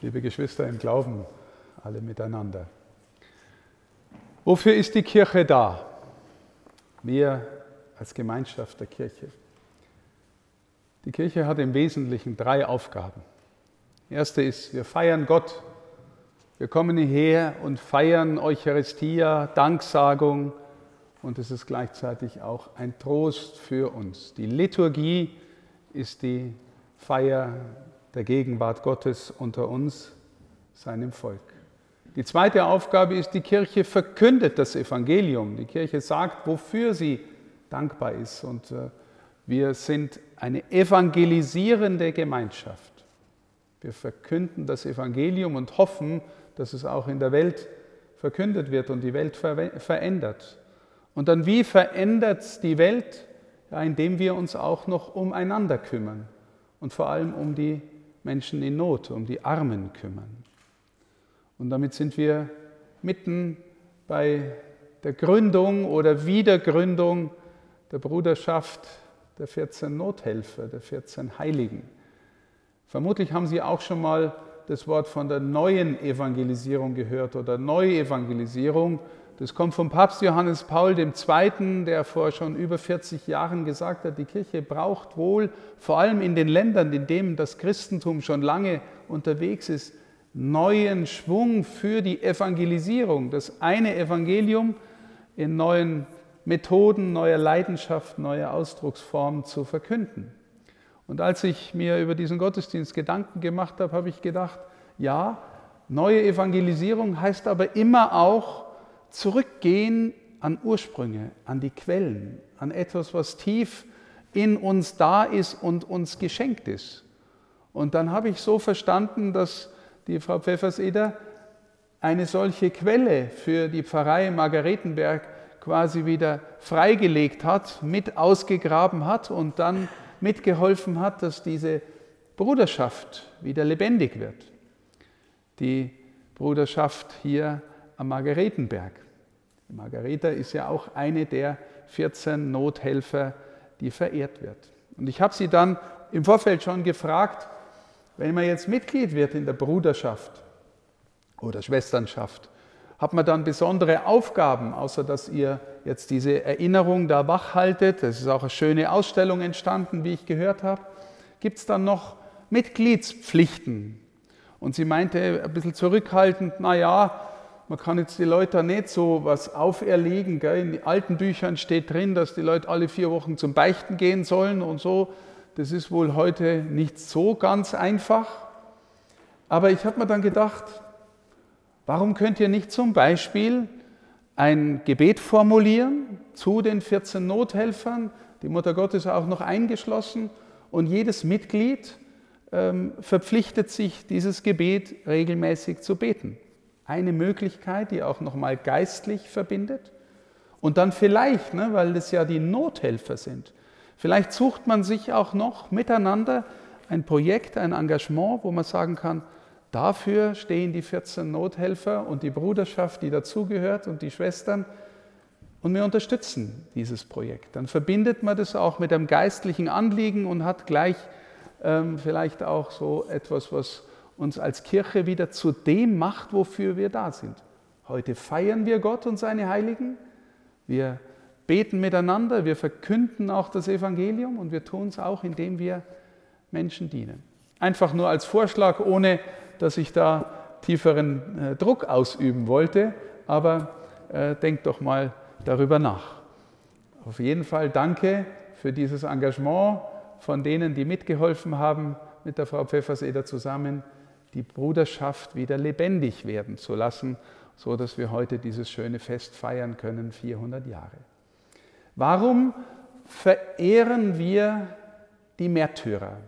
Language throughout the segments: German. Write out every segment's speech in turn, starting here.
liebe Geschwister im Glauben, alle miteinander. Wofür ist die Kirche da? Wir als Gemeinschaft der Kirche. Die Kirche hat im Wesentlichen drei Aufgaben. Die erste ist, wir feiern Gott. Wir kommen hierher und feiern Eucharistia, Danksagung und es ist gleichzeitig auch ein Trost für uns. Die Liturgie ist die Feier der Gegenwart Gottes unter uns, seinem Volk. Die zweite Aufgabe ist, die Kirche verkündet das Evangelium. Die Kirche sagt, wofür sie dankbar ist. Und äh, wir sind eine evangelisierende Gemeinschaft. Wir verkünden das Evangelium und hoffen, dass es auch in der Welt verkündet wird und die Welt verändert. Und dann wie verändert die Welt? Ja, indem wir uns auch noch umeinander kümmern und vor allem um die Menschen in Not, um die Armen kümmern. Und damit sind wir mitten bei der Gründung oder Wiedergründung der Bruderschaft der 14 Nothelfer, der 14 Heiligen. Vermutlich haben Sie auch schon mal das Wort von der neuen Evangelisierung gehört oder Neuevangelisierung. Das kommt vom Papst Johannes Paul II., der vor schon über 40 Jahren gesagt hat, die Kirche braucht wohl, vor allem in den Ländern, in denen das Christentum schon lange unterwegs ist, neuen Schwung für die Evangelisierung. Das eine Evangelium in neuen Methoden, neuer Leidenschaft, neue Ausdrucksformen zu verkünden. Und als ich mir über diesen Gottesdienst Gedanken gemacht habe, habe ich gedacht, ja, neue Evangelisierung heißt aber immer auch, zurückgehen an Ursprünge, an die Quellen, an etwas, was tief in uns da ist und uns geschenkt ist. Und dann habe ich so verstanden, dass die Frau Pfefferseder eine solche Quelle für die Pfarrei Margaretenberg quasi wieder freigelegt hat, mit ausgegraben hat und dann mitgeholfen hat, dass diese Bruderschaft wieder lebendig wird. Die Bruderschaft hier am Margaretenberg. Margareta ist ja auch eine der 14 Nothelfer, die verehrt wird. Und ich habe sie dann im Vorfeld schon gefragt, wenn man jetzt Mitglied wird in der Bruderschaft oder Schwesternschaft, hat man dann besondere Aufgaben, außer dass ihr jetzt diese Erinnerung da wachhaltet. Es ist auch eine schöne Ausstellung entstanden, wie ich gehört habe. Gibt es dann noch Mitgliedspflichten? Und sie meinte ein bisschen zurückhaltend, naja, man kann jetzt die Leute nicht so was auferlegen. Gell? In den alten Büchern steht drin, dass die Leute alle vier Wochen zum Beichten gehen sollen und so. Das ist wohl heute nicht so ganz einfach. Aber ich habe mir dann gedacht, warum könnt ihr nicht zum Beispiel ein Gebet formulieren zu den 14 Nothelfern, die Mutter Gottes auch noch eingeschlossen, und jedes Mitglied ähm, verpflichtet sich, dieses Gebet regelmäßig zu beten eine Möglichkeit, die auch nochmal geistlich verbindet. Und dann vielleicht, ne, weil das ja die Nothelfer sind, vielleicht sucht man sich auch noch miteinander ein Projekt, ein Engagement, wo man sagen kann, dafür stehen die 14 Nothelfer und die Bruderschaft, die dazugehört und die Schwestern. Und wir unterstützen dieses Projekt. Dann verbindet man das auch mit einem geistlichen Anliegen und hat gleich ähm, vielleicht auch so etwas, was uns als Kirche wieder zu dem macht, wofür wir da sind. Heute feiern wir Gott und seine Heiligen. Wir beten miteinander, wir verkünden auch das Evangelium und wir tun es auch, indem wir Menschen dienen. Einfach nur als Vorschlag, ohne dass ich da tieferen äh, Druck ausüben wollte, aber äh, denkt doch mal darüber nach. Auf jeden Fall danke für dieses Engagement von denen, die mitgeholfen haben, mit der Frau Pfefferseder zusammen die Bruderschaft wieder lebendig werden zu lassen, so dass wir heute dieses schöne Fest feiern können, 400 Jahre. Warum verehren wir die Märtyrer?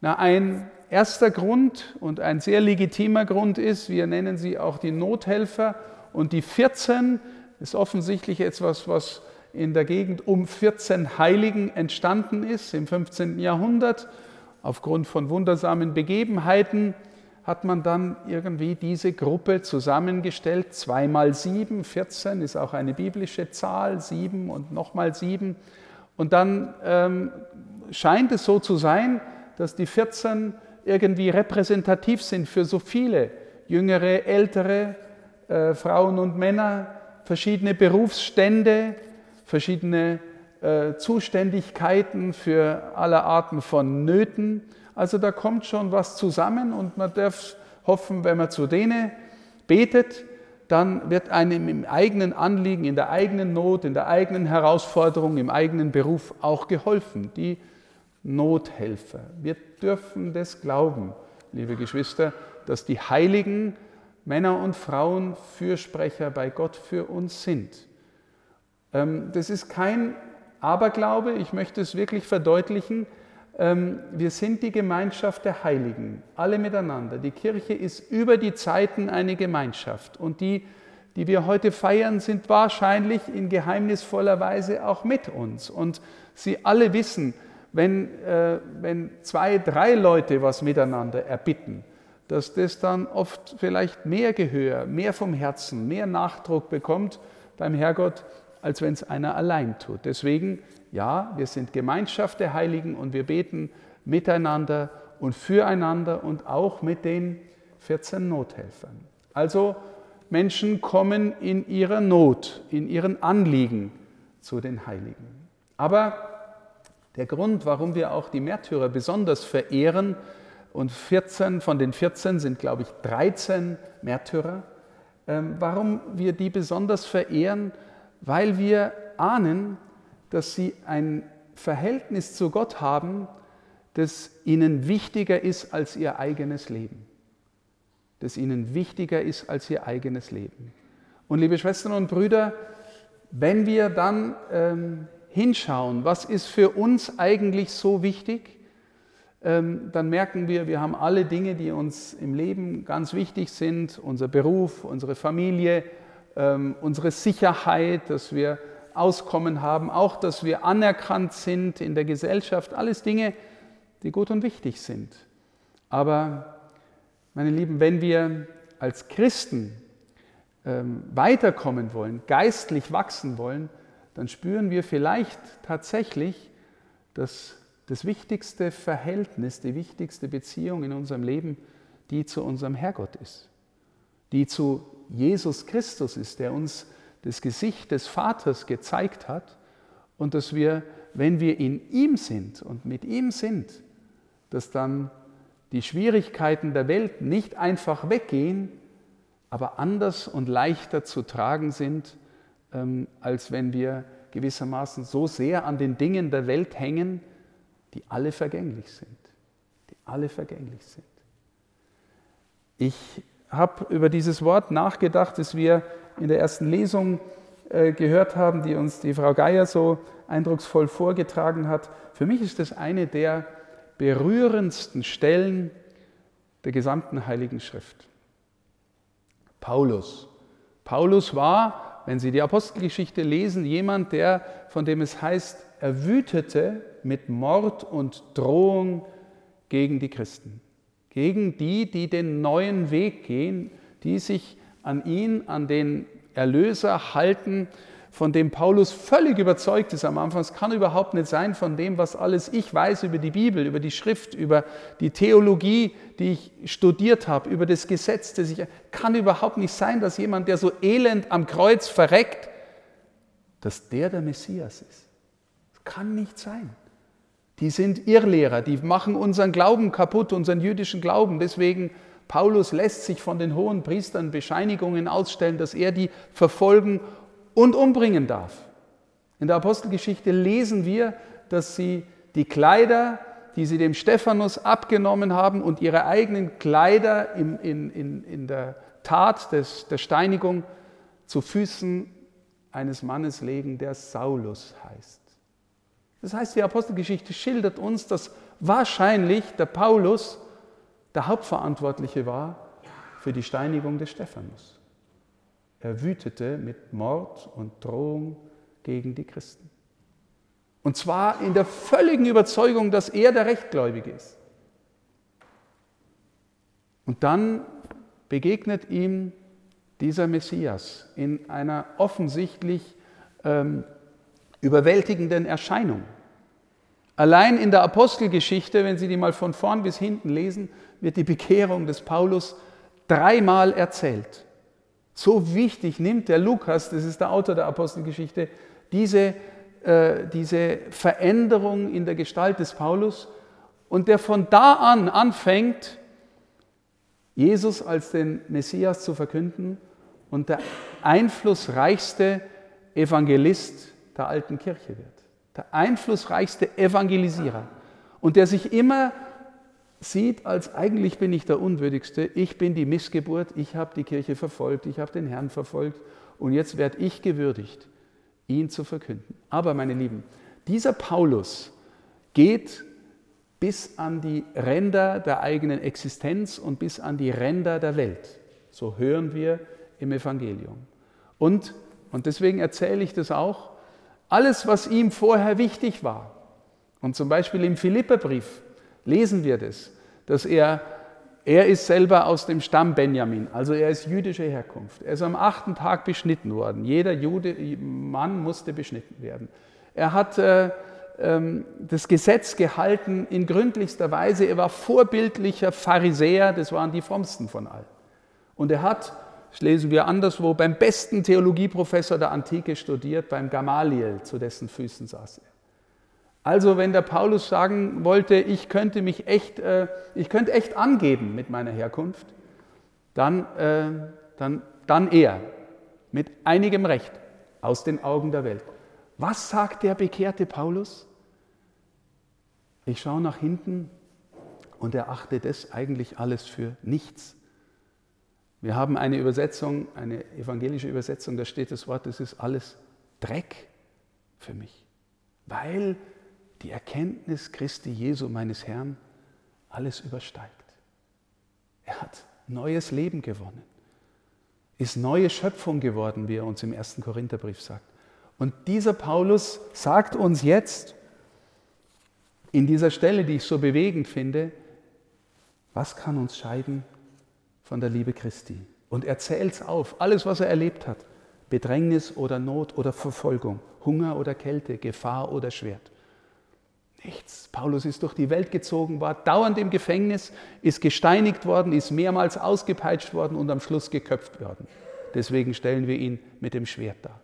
Na, ein erster Grund und ein sehr legitimer Grund ist, wir nennen sie auch die Nothelfer und die 14 ist offensichtlich etwas, was in der Gegend um 14 Heiligen entstanden ist im 15. Jahrhundert aufgrund von wundersamen Begebenheiten hat man dann irgendwie diese Gruppe zusammengestellt. Zweimal sieben, 14 ist auch eine biblische Zahl, sieben und nochmal sieben. Und dann ähm, scheint es so zu sein, dass die 14 irgendwie repräsentativ sind für so viele jüngere, ältere äh, Frauen und Männer, verschiedene Berufsstände, verschiedene äh, Zuständigkeiten für alle Arten von Nöten. Also da kommt schon was zusammen und man darf hoffen, wenn man zu denen betet, dann wird einem im eigenen Anliegen, in der eigenen Not, in der eigenen Herausforderung, im eigenen Beruf auch geholfen. Die Nothelfer. Wir dürfen das glauben, liebe Geschwister, dass die heiligen Männer und Frauen Fürsprecher bei Gott für uns sind. Ähm, das ist kein Aberglaube, ich möchte es wirklich verdeutlichen. Ähm, wir sind die Gemeinschaft der Heiligen, alle miteinander. Die Kirche ist über die Zeiten eine Gemeinschaft und die, die wir heute feiern, sind wahrscheinlich in geheimnisvoller Weise auch mit uns. Und sie alle wissen, wenn, äh, wenn zwei, drei Leute was miteinander erbitten, dass das dann oft vielleicht mehr Gehör, mehr vom Herzen, mehr Nachdruck bekommt beim Herrgott, als wenn es einer allein tut. Deswegen ja, wir sind Gemeinschaft der Heiligen und wir beten miteinander und füreinander und auch mit den 14 Nothelfern. Also Menschen kommen in ihrer Not, in ihren Anliegen zu den Heiligen. Aber der Grund, warum wir auch die Märtyrer besonders verehren, und 14 von den 14 sind, glaube ich, 13 Märtyrer, ähm, warum wir die besonders verehren, weil wir ahnen, dass sie ein Verhältnis zu Gott haben, das ihnen wichtiger ist als ihr eigenes Leben. Das ihnen wichtiger ist als ihr eigenes Leben. Und liebe Schwestern und Brüder, wenn wir dann ähm, hinschauen, was ist für uns eigentlich so wichtig, ähm, dann merken wir, wir haben alle Dinge, die uns im Leben ganz wichtig sind, unser Beruf, unsere Familie, ähm, unsere Sicherheit, dass wir Auskommen haben, auch dass wir anerkannt sind in der Gesellschaft, alles Dinge, die gut und wichtig sind. Aber, meine Lieben, wenn wir als Christen ähm, weiterkommen wollen, geistlich wachsen wollen, dann spüren wir vielleicht tatsächlich, dass das wichtigste Verhältnis, die wichtigste Beziehung in unserem Leben, die zu unserem Herrgott ist, die zu Jesus Christus ist, der uns das Gesicht des Vaters gezeigt hat und dass wir, wenn wir in ihm sind und mit ihm sind, dass dann die Schwierigkeiten der Welt nicht einfach weggehen, aber anders und leichter zu tragen sind, ähm, als wenn wir gewissermaßen so sehr an den Dingen der Welt hängen, die alle vergänglich sind. Die alle vergänglich sind. Ich habe über dieses Wort nachgedacht, das wir in der ersten Lesung äh, gehört haben, die uns die Frau Geier so eindrucksvoll vorgetragen hat. Für mich ist das eine der berührendsten Stellen der gesamten Heiligen Schrift. Paulus. Paulus war, wenn Sie die Apostelgeschichte lesen, jemand, der, von dem es heißt, er wütete mit Mord und Drohung gegen die Christen, gegen die, die den neuen Weg gehen, die sich an ihn, an den Erlöser halten, von dem Paulus völlig überzeugt ist am Anfang. Es kann überhaupt nicht sein von dem, was alles ich weiß über die Bibel, über die Schrift, über die Theologie, die ich studiert habe, über das Gesetz, das ich kann überhaupt nicht sein, dass jemand, der so elend am Kreuz verreckt, dass der der Messias ist. Das kann nicht sein. Die sind Irrlehrer, die machen unseren Glauben kaputt, unseren jüdischen Glauben. Deswegen Paulus lässt sich von den hohen Priestern Bescheinigungen ausstellen, dass er die verfolgen und umbringen darf. In der Apostelgeschichte lesen wir, dass sie die Kleider, die sie dem Stephanus abgenommen haben und ihre eigenen Kleider in, in, in, in der Tat des, der Steinigung zu Füßen eines Mannes legen, der Saulus heißt. Das heißt, die Apostelgeschichte schildert uns, dass wahrscheinlich der Paulus der Hauptverantwortliche war für die Steinigung des Stephanus. Er wütete mit Mord und Drohung gegen die Christen. Und zwar in der völligen Überzeugung, dass er der Rechtgläubige ist. Und dann begegnet ihm dieser Messias in einer offensichtlich ähm, überwältigenden Erscheinung. Allein in der Apostelgeschichte, wenn Sie die mal von vorn bis hinten lesen, wird die Bekehrung des Paulus dreimal erzählt. So wichtig nimmt der Lukas, das ist der Autor der Apostelgeschichte, diese, äh, diese Veränderung in der Gestalt des Paulus und der von da an anfängt, Jesus als den Messias zu verkünden und der einflussreichste Evangelist der alten Kirche wird. Der einflussreichste Evangelisierer. Und der sich immer sieht, als eigentlich bin ich der Unwürdigste, ich bin die Missgeburt, ich habe die Kirche verfolgt, ich habe den Herrn verfolgt und jetzt werde ich gewürdigt, ihn zu verkünden. Aber meine Lieben, dieser Paulus geht bis an die Ränder der eigenen Existenz und bis an die Ränder der Welt. So hören wir im Evangelium. Und, und deswegen erzähle ich das auch, alles, was ihm vorher wichtig war, und zum Beispiel im Philipperbrief lesen wir das, dass er, er ist selber aus dem Stamm Benjamin, also er ist jüdischer Herkunft. Er ist am achten Tag beschnitten worden. Jeder Jude, Mann musste beschnitten werden. Er hat äh, ähm, das Gesetz gehalten in gründlichster Weise. Er war vorbildlicher Pharisäer, das waren die frommsten von allen. Und er hat, das lesen wir anderswo, beim besten Theologieprofessor der Antike studiert, beim Gamaliel, zu dessen Füßen saß er. Also wenn der Paulus sagen wollte, ich könnte mich echt, äh, ich könnte echt angeben mit meiner Herkunft, dann, äh, dann, dann er, mit einigem Recht, aus den Augen der Welt. Was sagt der bekehrte Paulus? Ich schaue nach hinten und erachte das eigentlich alles für nichts. Wir haben eine Übersetzung, eine evangelische Übersetzung, da steht das Wort, das ist alles Dreck für mich, weil die Erkenntnis Christi Jesu, meines Herrn, alles übersteigt. Er hat neues Leben gewonnen, ist neue Schöpfung geworden, wie er uns im ersten Korintherbrief sagt. Und dieser Paulus sagt uns jetzt, in dieser Stelle, die ich so bewegend finde, was kann uns scheiden von der Liebe Christi? Und er zählt es auf, alles, was er erlebt hat. Bedrängnis oder Not oder Verfolgung, Hunger oder Kälte, Gefahr oder Schwert. Nichts. Paulus ist durch die Welt gezogen, war dauernd im Gefängnis, ist gesteinigt worden, ist mehrmals ausgepeitscht worden und am Schluss geköpft worden. Deswegen stellen wir ihn mit dem Schwert dar.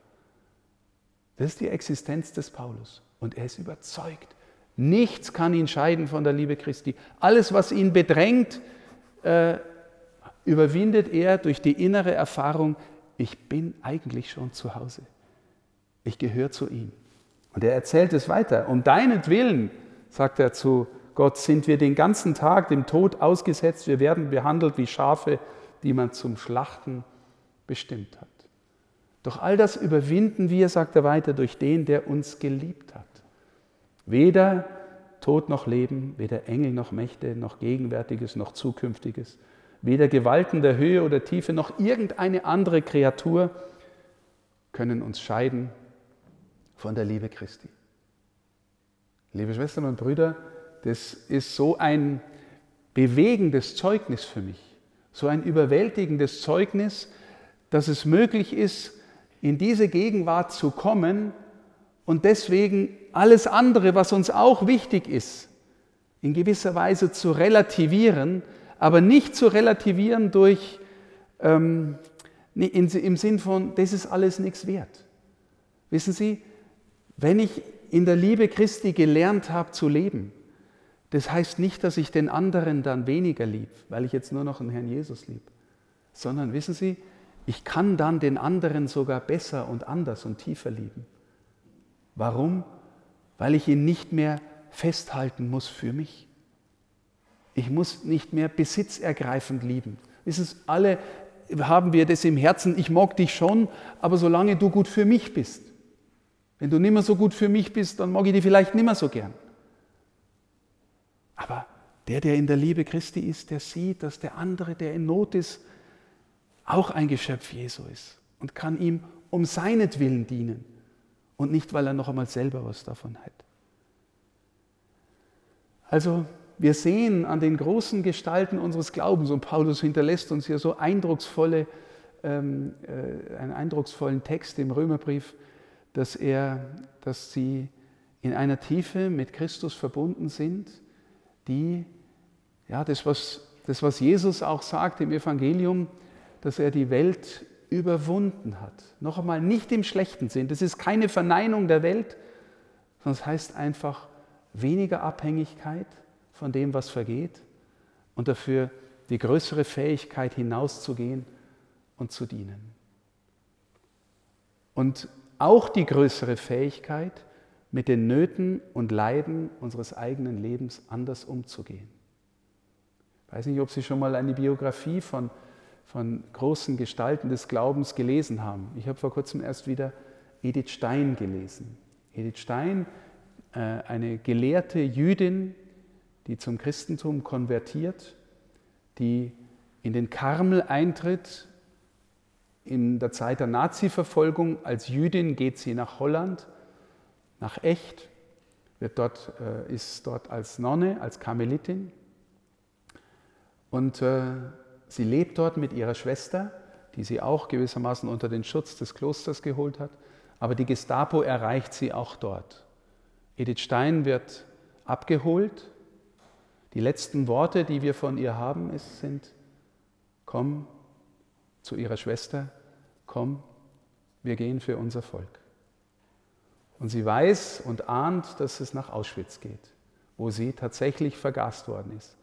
Das ist die Existenz des Paulus. Und er ist überzeugt, Nichts kann ihn scheiden von der Liebe Christi. Alles, was ihn bedrängt, äh, überwindet er durch die innere Erfahrung, ich bin eigentlich schon zu Hause. Ich gehöre zu ihm. Und er erzählt es weiter. Um deinetwillen, sagt er zu Gott, sind wir den ganzen Tag dem Tod ausgesetzt. Wir werden behandelt wie Schafe, die man zum Schlachten bestimmt hat. Doch all das überwinden wir, sagt er weiter, durch den, der uns geliebt hat. Weder Tod noch Leben, weder Engel noch Mächte, noch Gegenwärtiges noch Zukünftiges, weder Gewalten der Höhe oder Tiefe noch irgendeine andere Kreatur können uns scheiden von der Liebe Christi. Liebe Schwestern und Brüder, das ist so ein bewegendes Zeugnis für mich, so ein überwältigendes Zeugnis, dass es möglich ist, in diese Gegenwart zu kommen und deswegen alles andere, was uns auch wichtig ist, in gewisser Weise zu relativieren, aber nicht zu relativieren durch ähm, im Sinn von, das ist alles nichts wert. Wissen Sie, wenn ich in der Liebe Christi gelernt habe zu leben, das heißt nicht, dass ich den anderen dann weniger lieb, weil ich jetzt nur noch den Herrn Jesus lieb, sondern wissen Sie, ich kann dann den anderen sogar besser und anders und tiefer lieben. Warum? Weil ich ihn nicht mehr festhalten muss für mich. Ich muss nicht mehr besitzergreifend lieben. Wissen Sie, alle haben wir das im Herzen, ich mag dich schon, aber solange du gut für mich bist. Wenn du nicht mehr so gut für mich bist, dann mag ich dich vielleicht nicht mehr so gern. Aber der, der in der Liebe Christi ist, der sieht, dass der andere, der in Not ist, auch ein Geschöpf Jesu ist und kann ihm um seinetwillen dienen und nicht, weil er noch einmal selber was davon hat. Also wir sehen an den großen Gestalten unseres Glaubens, und Paulus hinterlässt uns hier so eindrucksvolle, ähm, äh, einen eindrucksvollen Text im Römerbrief, dass, er, dass sie in einer Tiefe mit Christus verbunden sind, die, ja, das was, das, was Jesus auch sagt im Evangelium, dass er die Welt überwunden hat. Noch einmal, nicht im schlechten Sinn. Das ist keine Verneinung der Welt, sondern es heißt einfach weniger Abhängigkeit von dem, was vergeht und dafür die größere Fähigkeit hinauszugehen und zu dienen. Und auch die größere Fähigkeit, mit den Nöten und Leiden unseres eigenen Lebens anders umzugehen. Ich weiß nicht, ob Sie schon mal eine Biografie von, von großen Gestalten des Glaubens gelesen haben. Ich habe vor kurzem erst wieder Edith Stein gelesen. Edith Stein, äh, eine gelehrte Jüdin, die zum Christentum konvertiert, die in den Karmel eintritt. In der Zeit der Nazi-Verfolgung als Jüdin geht sie nach Holland nach Echt, wird dort, äh, ist dort als Nonne, als Karmelitin. Und äh, sie lebt dort mit ihrer Schwester, die sie auch gewissermaßen unter den Schutz des Klosters geholt hat. Aber die Gestapo erreicht sie auch dort. Edith Stein wird abgeholt. Die letzten Worte, die wir von ihr haben, sind, komm zu ihrer Schwester, komm, wir gehen für unser Volk. Und sie weiß und ahnt, dass es nach Auschwitz geht, wo sie tatsächlich vergast worden ist.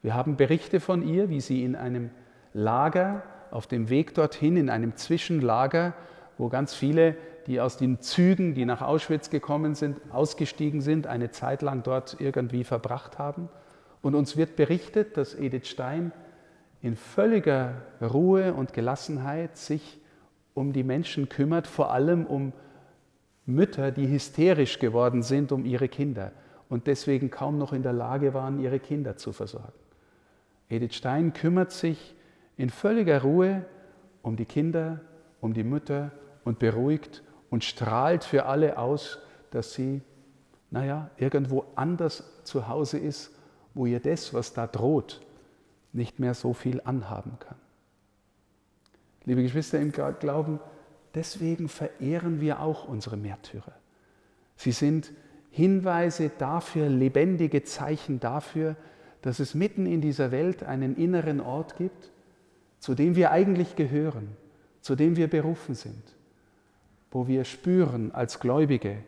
Wir haben Berichte von ihr, wie sie in einem Lager, auf dem Weg dorthin, in einem Zwischenlager, wo ganz viele, die aus den Zügen, die nach Auschwitz gekommen sind, ausgestiegen sind, eine Zeit lang dort irgendwie verbracht haben. Und uns wird berichtet, dass Edith Stein in völliger Ruhe und Gelassenheit sich um die Menschen kümmert, vor allem um Mütter, die hysterisch geworden sind um ihre Kinder und deswegen kaum noch in der Lage waren, ihre Kinder zu versorgen. Edith Stein kümmert sich in völliger Ruhe um die Kinder, um die Mütter und beruhigt und strahlt für alle aus, dass sie, naja, irgendwo anders zu Hause ist, wo ihr das, was da droht, nicht mehr so viel anhaben kann. Liebe Geschwister im Glauben, Deswegen verehren wir auch unsere Märtyrer. Sie sind Hinweise dafür, lebendige Zeichen dafür, dass es mitten in dieser Welt einen inneren Ort gibt, zu dem wir eigentlich gehören, zu dem wir berufen sind, wo wir spüren als Gläubige,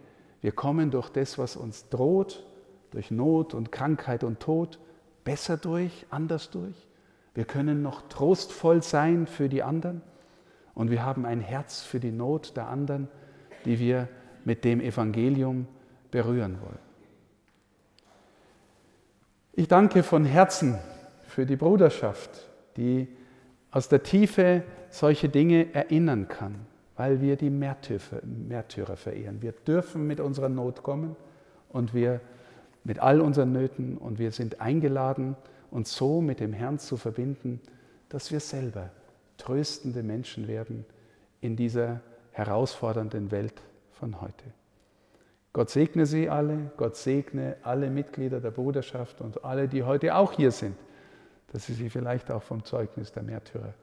wir kommen durch das, was uns droht, durch Not und Krankheit und Tod, besser durch, anders durch. Wir können noch trostvoll sein für die anderen. Und wir haben ein Herz für die Not der anderen, die wir mit dem Evangelium berühren wollen. Ich danke von Herzen für die Bruderschaft, die aus der Tiefe solche Dinge erinnern kann, weil wir die Märtyrer, Märtyrer verehren. Wir dürfen mit unserer Not kommen und wir mit all unseren Nöten und wir sind eingeladen, uns so mit dem Herrn zu verbinden, dass wir selber tröstende Menschen werden in dieser herausfordernden Welt von heute. Gott segne Sie alle, Gott segne alle Mitglieder der Bruderschaft und alle, die heute auch hier sind, dass Sie sich vielleicht auch vom Zeugnis der Märtyrer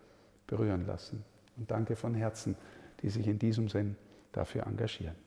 berühren lassen. Und danke von Herzen, die sich in diesem Sinn dafür engagieren.